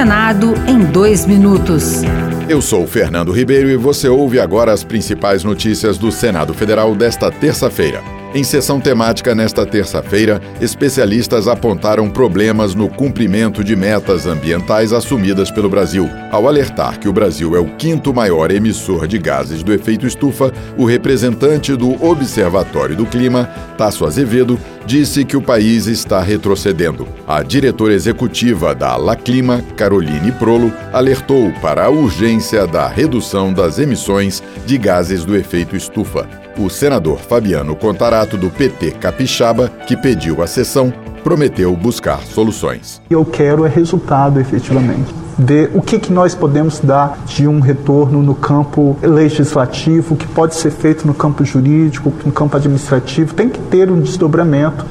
Senado em dois minutos. Eu sou Fernando Ribeiro e você ouve agora as principais notícias do Senado Federal desta terça-feira. Em sessão temática nesta terça-feira, especialistas apontaram problemas no cumprimento de metas ambientais assumidas pelo Brasil. Ao alertar que o Brasil é o quinto maior emissor de gases do efeito estufa, o representante do Observatório do Clima, Tasso Azevedo, disse que o país está retrocedendo. A diretora executiva da La Clima, Caroline Prolo, alertou para a urgência da redução das emissões de gases do efeito estufa. O senador Fabiano Contarato, do PT Capixaba, que pediu a sessão, prometeu buscar soluções. Eu quero é resultado, efetivamente. Ver o que, que nós podemos dar de um retorno no campo legislativo, que pode ser feito no campo jurídico, no campo administrativo, tem que ter um desdobramento.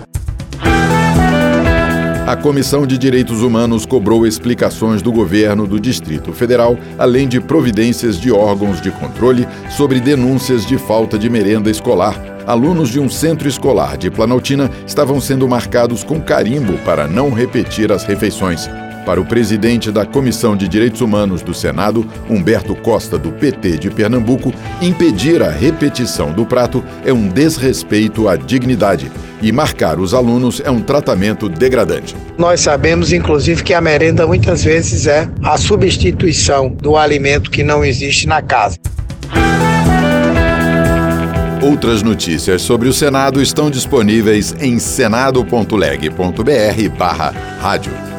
A Comissão de Direitos Humanos cobrou explicações do governo do Distrito Federal, além de providências de órgãos de controle sobre denúncias de falta de merenda escolar. Alunos de um centro escolar de Planaltina estavam sendo marcados com carimbo para não repetir as refeições. Para o presidente da Comissão de Direitos Humanos do Senado, Humberto Costa, do PT de Pernambuco, impedir a repetição do prato é um desrespeito à dignidade e marcar os alunos é um tratamento degradante. Nós sabemos, inclusive, que a merenda muitas vezes é a substituição do alimento que não existe na casa. Outras notícias sobre o Senado estão disponíveis em senado.leg.br/barra rádio.